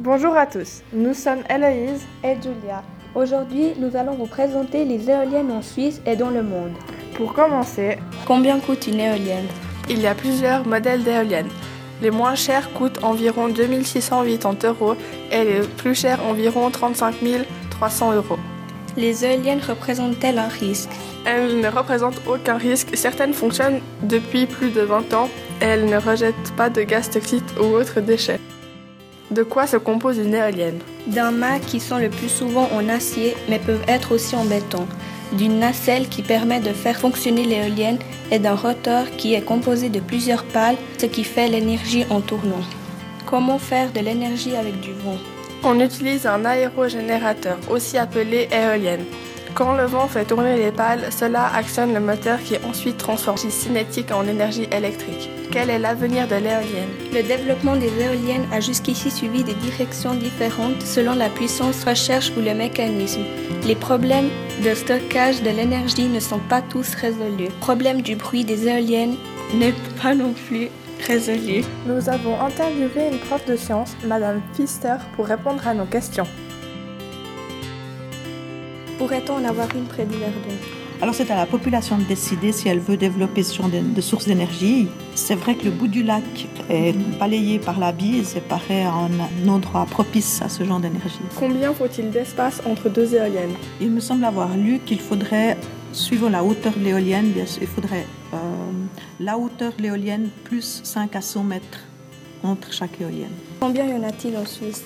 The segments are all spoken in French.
Bonjour à tous, nous sommes Héloïse et Julia. Aujourd'hui, nous allons vous présenter les éoliennes en Suisse et dans le monde. Pour commencer, combien coûte une éolienne? Il y a plusieurs modèles d'éoliennes. Les moins chers coûtent environ 2680 euros et les plus chers environ 35 300 euros. Les éoliennes représentent-elles un risque? Elles ne représentent aucun risque. Certaines fonctionnent depuis plus de 20 ans et elles ne rejettent pas de gaz toxiques ou autres déchets. De quoi se compose une éolienne D'un mât qui sont le plus souvent en acier mais peuvent être aussi en béton, d'une nacelle qui permet de faire fonctionner l'éolienne et d'un rotor qui est composé de plusieurs pales, ce qui fait l'énergie en tournant. Comment faire de l'énergie avec du vent On utilise un aérogénérateur, aussi appelé éolienne. Quand le vent fait tourner les pales, cela actionne le moteur qui ensuite transforme l'énergie cinétique en énergie électrique. Quel est l'avenir de l'éolienne? Le développement des éoliennes a jusqu'ici suivi des directions différentes selon la puissance recherche ou le mécanisme. Les problèmes de stockage de l'énergie ne sont pas tous résolus. Le problème du bruit des éoliennes n'est pas non plus résolu. Nous avons interviewé une prof de sciences, Madame Pfister, pour répondre à nos questions. Pourrait-on en avoir une près du Verdun alors c'est à la population de décider si elle veut développer ce genre de, sources d'énergie. C'est vrai que le bout du lac est balayé par la bise et paraît un, endroit propice à ce genre d'énergie. Combien faut-il d'espace entre deux éoliennes? Il me semble avoir lu qu'il faudrait, suivant la hauteur de l'éolienne, il faudrait euh, la hauteur de l'éolienne plus 5 à 100 mètres entre chaque éolienne. Combien y en a-t-il en Suisse?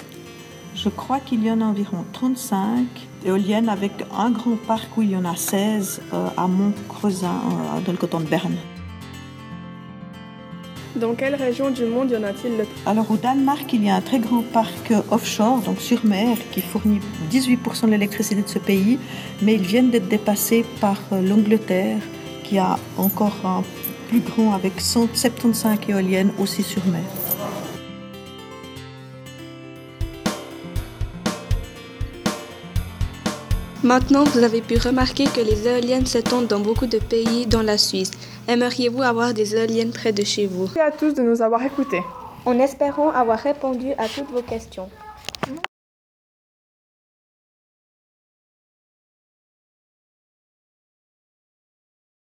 Je crois qu'il y en a environ 35 éoliennes avec un grand parc où il y en a 16 euh, à Mont-Creusin, euh, dans le canton de Berne. Dans quelle région du monde y en a-t-il le Alors au Danemark, il y a un très grand parc offshore, donc sur mer, qui fournit 18% de l'électricité de ce pays, mais ils viennent d'être dépassés par euh, l'Angleterre, qui a encore un plus grand avec 175 éoliennes aussi sur mer. Maintenant, vous avez pu remarquer que les éoliennes s'étendent dans beaucoup de pays, dans la Suisse. Aimeriez-vous avoir des éoliennes près de chez vous? Merci à tous de nous avoir écoutés. En espérant avoir répondu à toutes vos questions.